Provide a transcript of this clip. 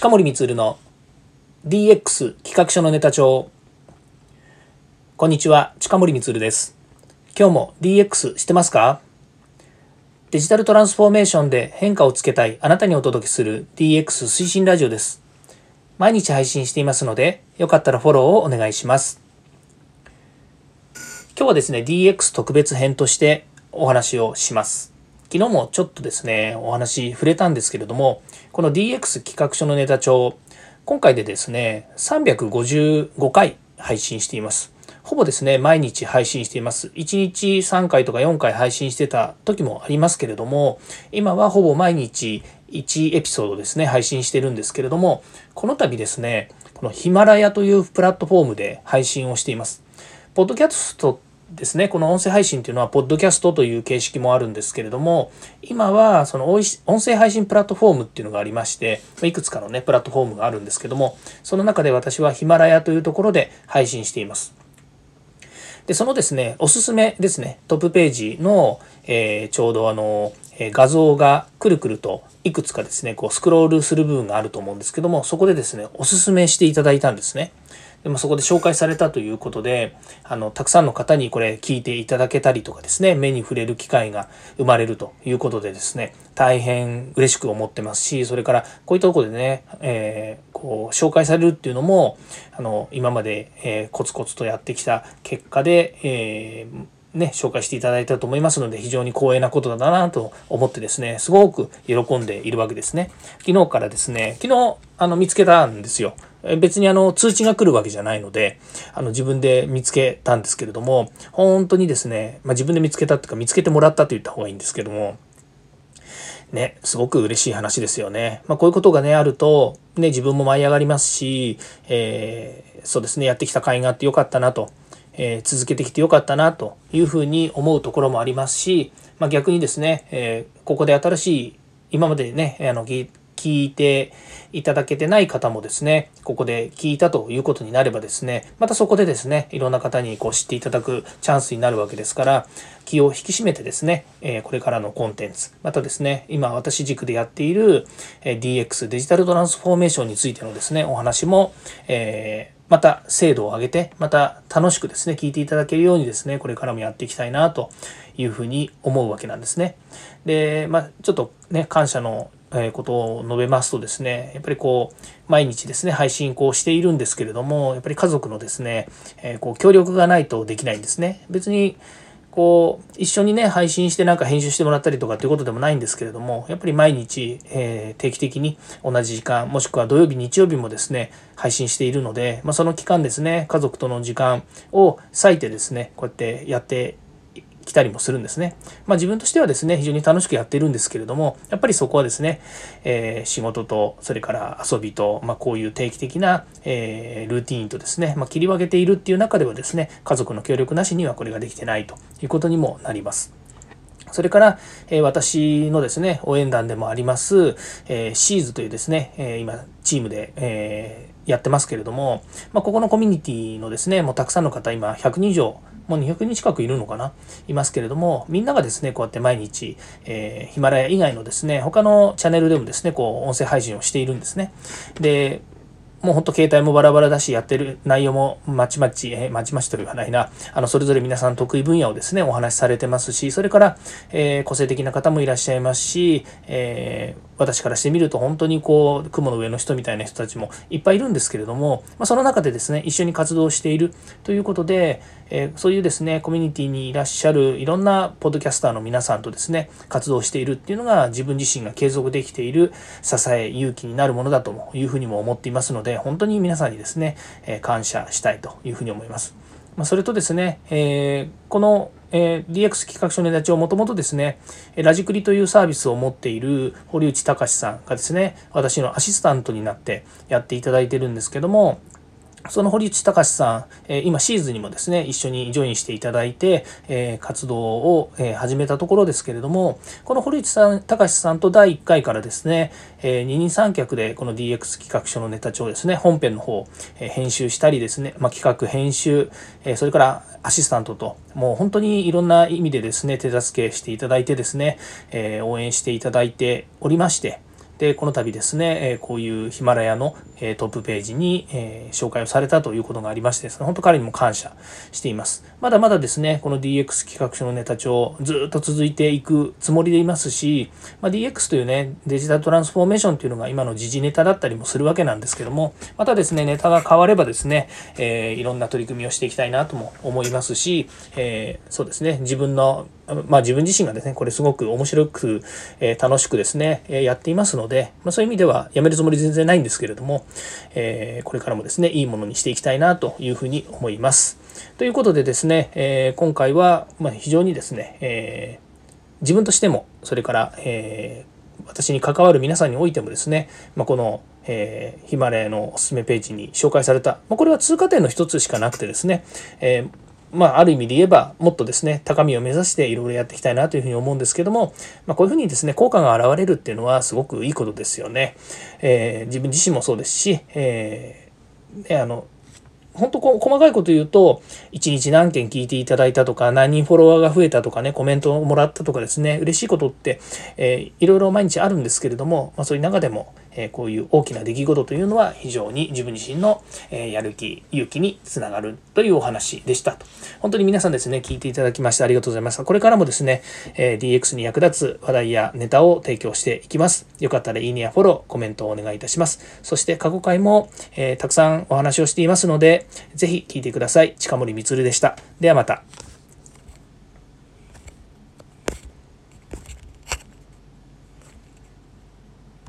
近森光の DX 企画書のネタ帳。こんにちは近森光です。今日も DX してますか？デジタルトランスフォーメーションで変化をつけたいあなたにお届けする DX 推進ラジオです。毎日配信していますのでよかったらフォローをお願いします。今日はですね DX 特別編としてお話をします。昨日もちょっとですね、お話触れたんですけれども、この DX 企画書のネタ帳、今回でですね、355回配信しています。ほぼですね、毎日配信しています。1日3回とか4回配信してた時もありますけれども、今はほぼ毎日1エピソードですね、配信してるんですけれども、この度ですね、このヒマラヤというプラットフォームで配信をしています。ポッドキャストですね、この音声配信っていうのは、ポッドキャストという形式もあるんですけれども、今は、その音声配信プラットフォームっていうのがありまして、いくつかのね、プラットフォームがあるんですけども、その中で私はヒマラヤというところで配信しています。で、そのですね、おすすめですね、トップページの、えー、ちょうどあの、え画像がくるくるといくつかですね、こうスクロールする部分があると思うんですけども、そこでですね、おすすめしていただいたんですね。でもそこで紹介されたということであのたくさんの方にこれ聞いていただけたりとかですね目に触れる機会が生まれるということでですね大変嬉しく思ってますしそれからこういったとこでね、えー、こう紹介されるっていうのもあの今まで、えー、コツコツとやってきた結果で、えーね、紹介していただいたと思いますので、非常に光栄なことだなと思ってですね、すごく喜んでいるわけですね。昨日からですね、昨日、あの、見つけたんですよ。別にあの通知が来るわけじゃないのであの自分で見つけたんですけれども本当にですね、まあ、自分で見つけたっていうか見つけてもらったと言った方がいいんですけどもねすごく嬉しい話ですよね。まあ、こういうことがねあるとね自分も舞い上がりますし、えー、そうですねやってきた甲斐があってよかったなと。えー、続けてきてよかったなというふうに思うところもありますし、まあ、逆にですね、えー、ここで新しい今までねあの聞いていただけてない方もですね、ここで聞いたということになればですね、またそこでですね、いろんな方にこう知っていただくチャンスになるわけですから、気を引き締めてですね、えこれからのコンテンツ、またですね、今私軸でやっている DX デジタルトランスフォーメーションについてのですね、お話も、えーまた精度を上げて、また楽しくですね、聞いていただけるようにですね、これからもやっていきたいなというふうに思うわけなんですね。で、まあ、ちょっとね、感謝のことを述べますとですねやっぱりこう毎日ですね配信こうしているんですけれどもやっぱり家族のですね、えこう協力がないとできないんですね。別にこう一緒にね配信してなんか編集してもらったりとかっていうことでもないんですけれどもやっぱり毎日、え定期的に同じ時間もしくは土曜日日曜日もですね配信しているので、まあ、その期間ですね家族との時間を割いてですねこうやってやって来たりもするんですね。まあ、自分としてはですね、非常に楽しくやってるんですけれども、やっぱりそこはですね、えー、仕事と、それから遊びと、まあ、こういう定期的な、えー、ルーティーンとですね、まあ、切り分けているっていう中ではですね、家族の協力なしにはこれができてないということにもなります。それから、え、私のですね、応援団でもあります、え、シーズというですね、え、今、チームで、えやってますけれども、まあ、ここのコミュニティのですね、もうたくさんの方、今、100人以上もう200人近くいるのかないますけれども、みんながですね、こうやって毎日、えー、ヒマラヤ以外のですね、他のチャンネルでもですね、こう、音声配信をしているんですね。で、もうほんと携帯もバラバラだし、やってる内容もまちまち、えまちまちと言わないな、あの、それぞれ皆さん得意分野をですね、お話しされてますし、それから、えー、個性的な方もいらっしゃいますし、えー、私からしてみると本当にこう、雲の上の人みたいな人たちもいっぱいいるんですけれども、まあ、その中でですね、一緒に活動しているということで、え、そういうですね、コミュニティにいらっしゃるいろんなポッドキャスターの皆さんとですね、活動しているっていうのが自分自身が継続できている支え、勇気になるものだというふうにも思っていますので、本当に皆さんにですね、え感謝したいというふうに思います。まそれとですね、えー、この、えー、DX 企画書のネタ帳もともとですね、ラジクリというサービスを持っている堀内隆さんがですね、私のアシスタントになってやっていただいてるんですけども、その堀内隆さん、今シーズンにもですね、一緒にジョインしていただいて、活動を、始めたところですけれども、この堀内さん隆さんと第1回からですね、二人三脚でこの DX 企画書のネタ帳ですね、本編の方、編集したりですね、まあ、企画、編集、それからアシスタントと、もう本当にいろんな意味でですね、手助けしていただいてですね、応援していただいておりまして、でこの度ですね、えこういうヒマラヤの、えトップページに、え紹介をされたということがありましてですね本当彼にも感謝しています。まだまだですねこの DX 企画書のネタ帳ずっと続いていくつもりでいますし、まあ、DX というねデジタルトランスフォーメーションというのが今の時事ネタだったりもするわけなんですけどもまたですねネタが変わればですね、えー、いろんな取り組みをしていきたいなとも思いますし、えー、そうですね自分のまあ、自分自身がですね、これすごく面白く、えー、楽しくですね、え、やっていますので、まあ、そういう意味ではやめるつもり全然ないんですけれども、えー、これからもですね、いいものにしていきたいなというふうに思います。ということでですね、え今回は、ま非常にですね、え自分としても、それから、え私に関わる皆さんにおいてもですね、まあ、この、えー、ヒマラヤのおすすめページに紹介された、まあ、これは通過点の一つしかなくてですね、えーまあ、ある意味で言えば、もっとですね、高みを目指していろいろやっていきたいなというふうに思うんですけども、まあ、こういうふうにですね、効果が現れるっていうのはすごくいいことですよね。えー、自分自身もそうですし、えー、ね、あの、本当細かいこと言うと、1日何件聞いていただいたとか、何人フォロワーが増えたとかね、コメントをもらったとかですね、嬉しいことって、えー、いろいろ毎日あるんですけれども、まあ、そういう中でも、えこういう大きな出来事というのは非常に自分自身の、えやる気、勇気につながるというお話でしたと。本当に皆さんですね、聞いていただきましてありがとうございます。これからもですね、え DX に役立つ話題やネタを提供していきます。よかったらいいねやフォロー、コメントをお願いいたします。そして過去回も、えたくさんお話をしていますので、ぜひ聞いてください。近森光でした。ではまた。